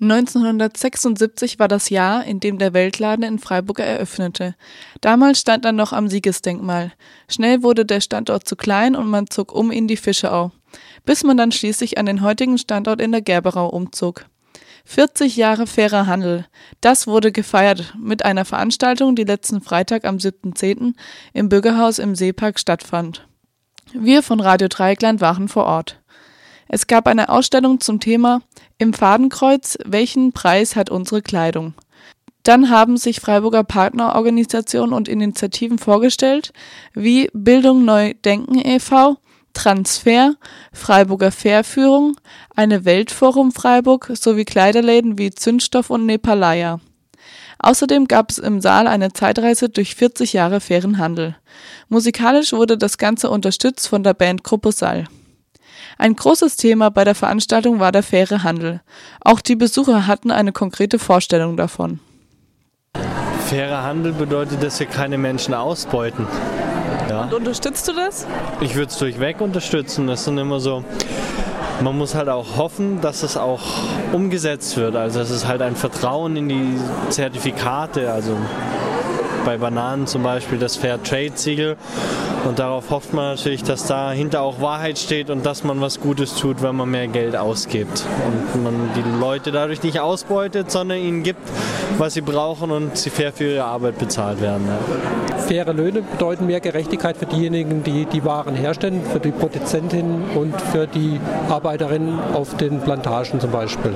1976 war das Jahr, in dem der Weltladen in Freiburg eröffnete. Damals stand er noch am Siegesdenkmal. Schnell wurde der Standort zu klein und man zog um in die Fischeau, bis man dann schließlich an den heutigen Standort in der Gerberau umzog. 40 Jahre fairer Handel. Das wurde gefeiert mit einer Veranstaltung, die letzten Freitag am 7.10. im Bürgerhaus im Seepark stattfand. Wir von Radio Dreieckland waren vor Ort. Es gab eine Ausstellung zum Thema Im Fadenkreuz, welchen Preis hat unsere Kleidung? Dann haben sich Freiburger Partnerorganisationen und Initiativen vorgestellt, wie Bildung Neu Denken e.V., Transfer, Freiburger Fährführung, eine Weltforum Freiburg sowie Kleiderläden wie Zündstoff und Nepalaya. Außerdem gab es im Saal eine Zeitreise durch 40 Jahre fairen Handel. Musikalisch wurde das Ganze unterstützt von der Band Gruppe Sal. Ein großes Thema bei der Veranstaltung war der faire Handel. Auch die Besucher hatten eine konkrete Vorstellung davon. Fairer Handel bedeutet, dass wir keine Menschen ausbeuten. Ja. Und unterstützt du das? Ich würde es durchweg unterstützen. Das sind immer so. Man muss halt auch hoffen, dass es auch umgesetzt wird. Also es ist halt ein Vertrauen in die Zertifikate. Also bei Bananen zum Beispiel das Fair Trade Siegel. Und darauf hofft man natürlich, dass dahinter auch Wahrheit steht und dass man was Gutes tut, wenn man mehr Geld ausgibt. Und man die Leute dadurch nicht ausbeutet, sondern ihnen gibt, was sie brauchen und sie fair für ihre Arbeit bezahlt werden. Ja. Faire Löhne bedeuten mehr Gerechtigkeit für diejenigen, die die Waren herstellen, für die Produzentinnen und für die Arbeiterinnen auf den Plantagen zum Beispiel.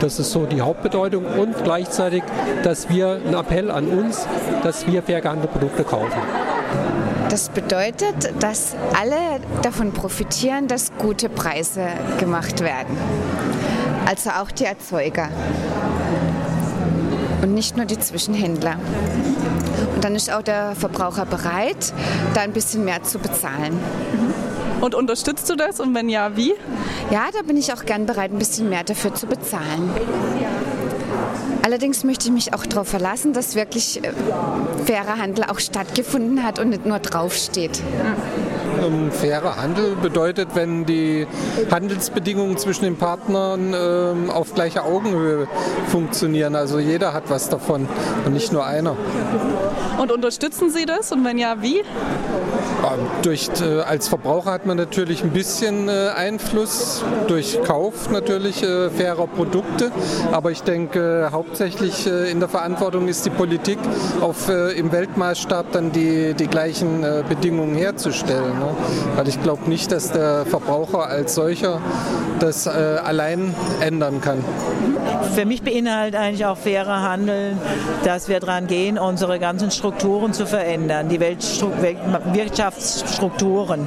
Das ist so die Hauptbedeutung und gleichzeitig, dass wir einen Appell an uns, dass wir fair gehandelte Produkte kaufen. Das bedeutet, dass alle davon profitieren, dass gute Preise gemacht werden. Also auch die Erzeuger und nicht nur die Zwischenhändler. Und dann ist auch der Verbraucher bereit, da ein bisschen mehr zu bezahlen. Und unterstützt du das und wenn ja, wie? Ja, da bin ich auch gern bereit, ein bisschen mehr dafür zu bezahlen. Allerdings möchte ich mich auch darauf verlassen, dass wirklich äh, fairer Handel auch stattgefunden hat und nicht nur draufsteht. Ähm, fairer Handel bedeutet, wenn die Handelsbedingungen zwischen den Partnern ähm, auf gleicher Augenhöhe funktionieren. Also jeder hat was davon und nicht nur einer. Und unterstützen Sie das und wenn ja, wie? Durch, äh, als Verbraucher hat man natürlich ein bisschen äh, Einfluss durch Kauf natürlich äh, fairer Produkte. Aber ich denke, hauptsächlich in der Verantwortung ist die Politik, auf, im Weltmaßstab dann die, die gleichen Bedingungen herzustellen. Ne? Weil ich glaube nicht, dass der Verbraucher als solcher das allein ändern kann. Für mich beinhaltet eigentlich auch fairer Handel, dass wir daran gehen, unsere ganzen Strukturen zu verändern, die Wirtschaftsstrukturen.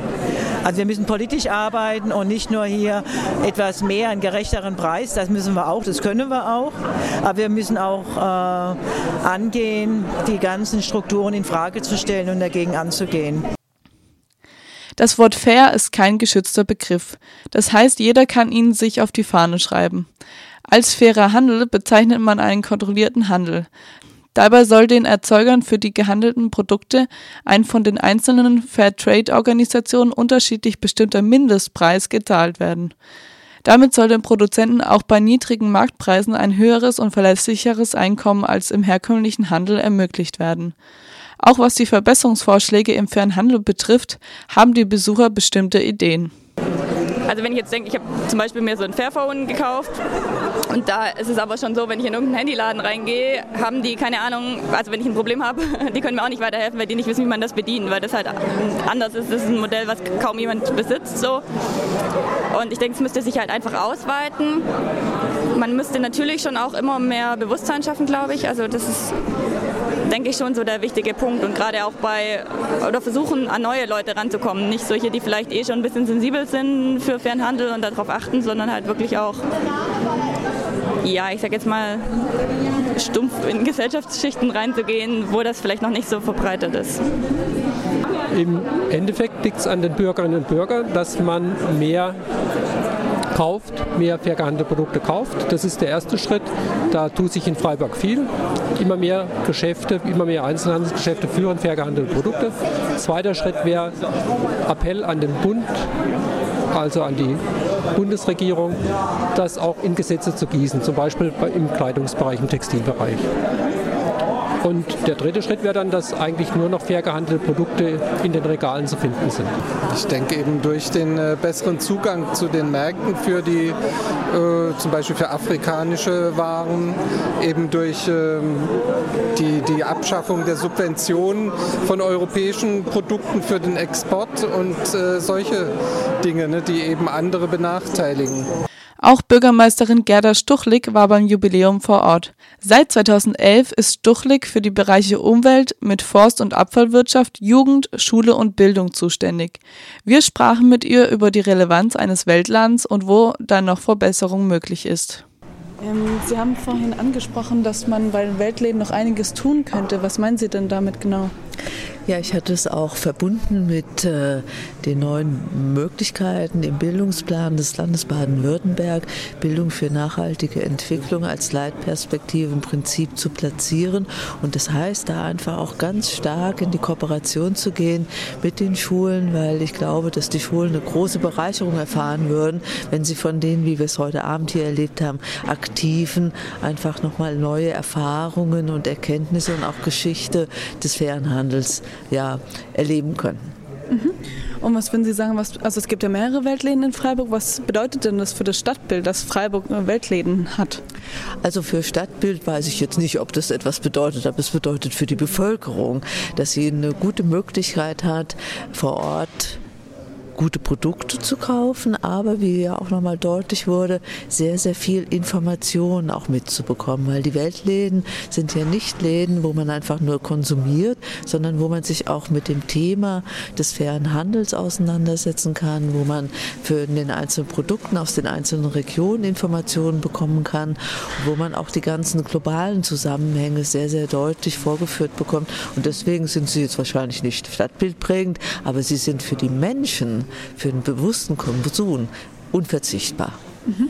Also wir müssen politisch arbeiten und nicht nur hier etwas mehr, einen gerechteren Preis, das müssen wir auch, das können wir auch, aber wir müssen auch äh, angehen, die ganzen Strukturen in Frage zu stellen und dagegen anzugehen. Das Wort fair ist kein geschützter Begriff. Das heißt, jeder kann ihn sich auf die Fahne schreiben. Als fairer Handel bezeichnet man einen kontrollierten Handel. Dabei soll den Erzeugern für die gehandelten Produkte ein von den einzelnen Fairtrade-Organisationen unterschiedlich bestimmter Mindestpreis gezahlt werden. Damit soll den Produzenten auch bei niedrigen Marktpreisen ein höheres und verlässlicheres Einkommen als im herkömmlichen Handel ermöglicht werden. Auch was die Verbesserungsvorschläge im fairen Handel betrifft, haben die Besucher bestimmte Ideen. Also wenn ich jetzt denke, ich habe zum Beispiel mir so ein Fairphone gekauft und da ist es aber schon so, wenn ich in irgendeinen Handyladen reingehe, haben die keine Ahnung, also wenn ich ein Problem habe, die können mir auch nicht weiterhelfen, weil die nicht wissen, wie man das bedient, weil das halt anders ist. Das ist ein Modell, was kaum jemand besitzt. So. Und ich denke, es müsste sich halt einfach ausweiten. Man müsste natürlich schon auch immer mehr Bewusstsein schaffen, glaube ich. Also das ist denke ich, schon so der wichtige Punkt. Und gerade auch bei, oder versuchen, an neue Leute ranzukommen. Nicht solche, die vielleicht eh schon ein bisschen sensibel sind für Fernhandel und darauf achten, sondern halt wirklich auch, ja, ich sag jetzt mal, stumpf in Gesellschaftsschichten reinzugehen, wo das vielleicht noch nicht so verbreitet ist. Im Endeffekt liegt es an den Bürgerinnen und Bürgern, dass man mehr kauft, mehr fair gehandelte Produkte kauft. Das ist der erste Schritt. Da tut sich in Freiburg viel. Immer mehr Geschäfte, immer mehr Einzelhandelsgeschäfte führen fair gehandelte Produkte. Zweiter Schritt wäre Appell an den Bund, also an die Bundesregierung, das auch in Gesetze zu gießen, zum Beispiel im Kleidungsbereich, im Textilbereich. Und der dritte Schritt wäre dann, dass eigentlich nur noch fair gehandelte Produkte in den Regalen zu finden sind. Ich denke eben durch den äh, besseren Zugang zu den Märkten für die, äh, zum Beispiel für afrikanische Waren, eben durch ähm, die, die Abschaffung der Subventionen von europäischen Produkten für den Export und äh, solche Dinge, ne, die eben andere benachteiligen. Auch Bürgermeisterin Gerda Stuchlik war beim Jubiläum vor Ort. Seit 2011 ist Stuchlik für die Bereiche Umwelt mit Forst- und Abfallwirtschaft, Jugend, Schule und Bildung zuständig. Wir sprachen mit ihr über die Relevanz eines Weltladens und wo da noch Verbesserung möglich ist. Ähm, Sie haben vorhin angesprochen, dass man bei den Weltläden noch einiges tun könnte. Was meinen Sie denn damit genau? Ja, ich hatte es auch verbunden mit äh, den neuen Möglichkeiten im Bildungsplan des Landes Baden-Württemberg, Bildung für nachhaltige Entwicklung als Leitperspektive im Prinzip zu platzieren. Und das heißt, da einfach auch ganz stark in die Kooperation zu gehen mit den Schulen, weil ich glaube, dass die Schulen eine große Bereicherung erfahren würden, wenn sie von denen, wie wir es heute Abend hier erlebt haben, aktiven einfach nochmal neue Erfahrungen und Erkenntnisse und auch Geschichte des fairen Handels ja, erleben können. Mhm. Und was würden Sie sagen, was, also es gibt ja mehrere Weltläden in Freiburg. Was bedeutet denn das für das Stadtbild, dass Freiburg Weltläden hat? Also für Stadtbild weiß ich jetzt nicht, ob das etwas bedeutet, aber es bedeutet für die Bevölkerung, dass sie eine gute Möglichkeit hat, vor Ort gute Produkte zu kaufen, aber wie ja auch nochmal deutlich wurde, sehr, sehr viel Information auch mitzubekommen, weil die Weltläden sind ja nicht Läden, wo man einfach nur konsumiert, sondern wo man sich auch mit dem Thema des fairen Handels auseinandersetzen kann, wo man für den einzelnen Produkten aus den einzelnen Regionen Informationen bekommen kann, wo man auch die ganzen globalen Zusammenhänge sehr, sehr deutlich vorgeführt bekommt. Und deswegen sind sie jetzt wahrscheinlich nicht stadtbildprägend, aber sie sind für die Menschen für den bewussten Konsum unverzichtbar. Mhm.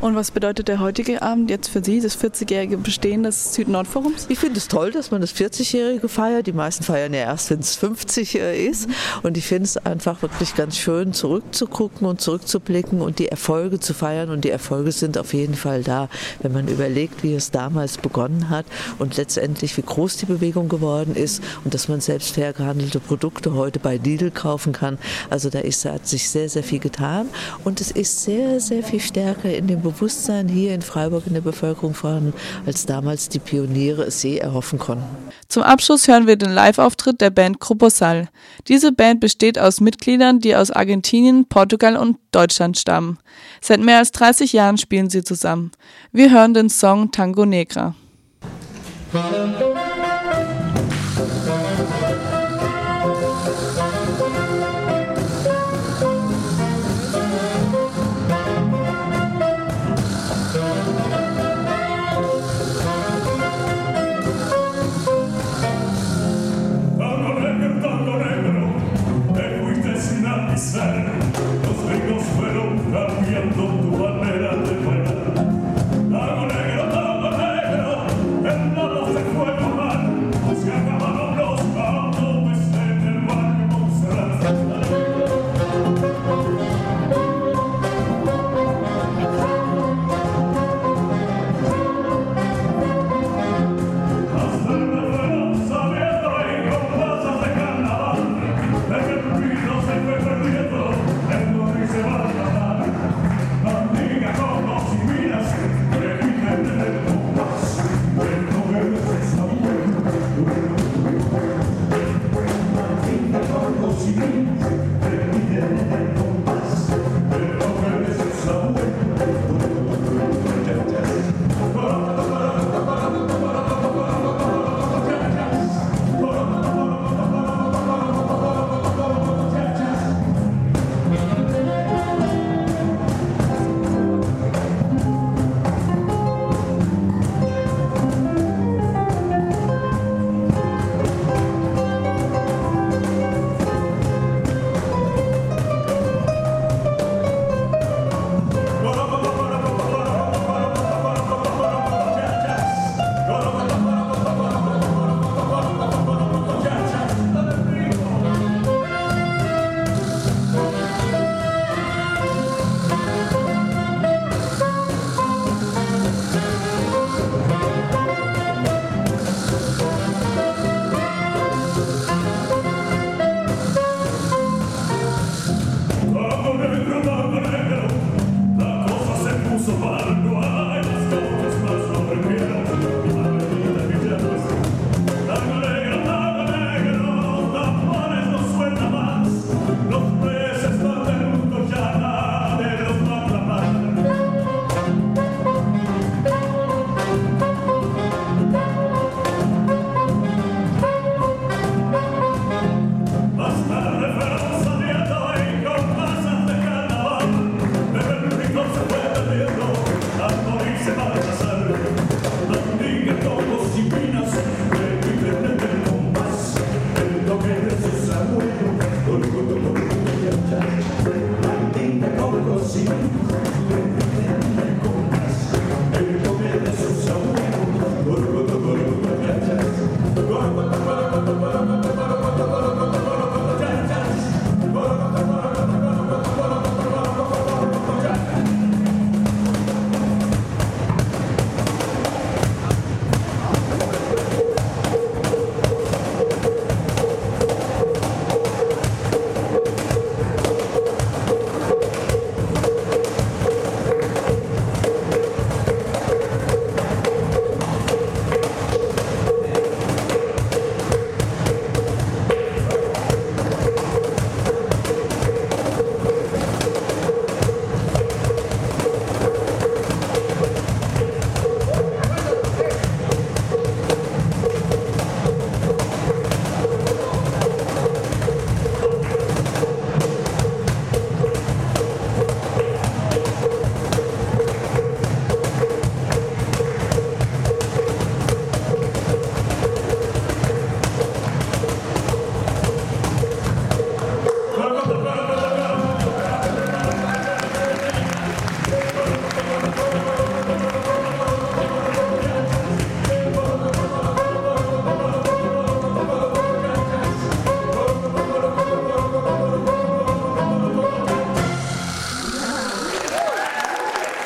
Und was bedeutet der heutige Abend jetzt für Sie, das 40-jährige Bestehen des Süd-Nord-Forums? Ich finde es toll, dass man das 40-jährige feiert. Die meisten feiern ja erst, wenn es 50 ist. Mhm. Und ich finde es einfach wirklich ganz schön, zurückzugucken und zurückzublicken und die Erfolge zu feiern. Und die Erfolge sind auf jeden Fall da, wenn man überlegt, wie es damals begonnen hat und letztendlich, wie groß die Bewegung geworden ist und dass man selbst fair gehandelte Produkte heute bei Lidl kaufen kann. Also da ist, hat sich sehr, sehr viel getan. Und es ist sehr, sehr viel stärker in dem Bewusstsein hier in Freiburg in der Bevölkerung vorhanden, als damals die Pioniere es je erhoffen konnten. Zum Abschluss hören wir den Live-Auftritt der Band Gruposal. Diese Band besteht aus Mitgliedern, die aus Argentinien, Portugal und Deutschland stammen. Seit mehr als 30 Jahren spielen sie zusammen. Wir hören den Song Tango Negra.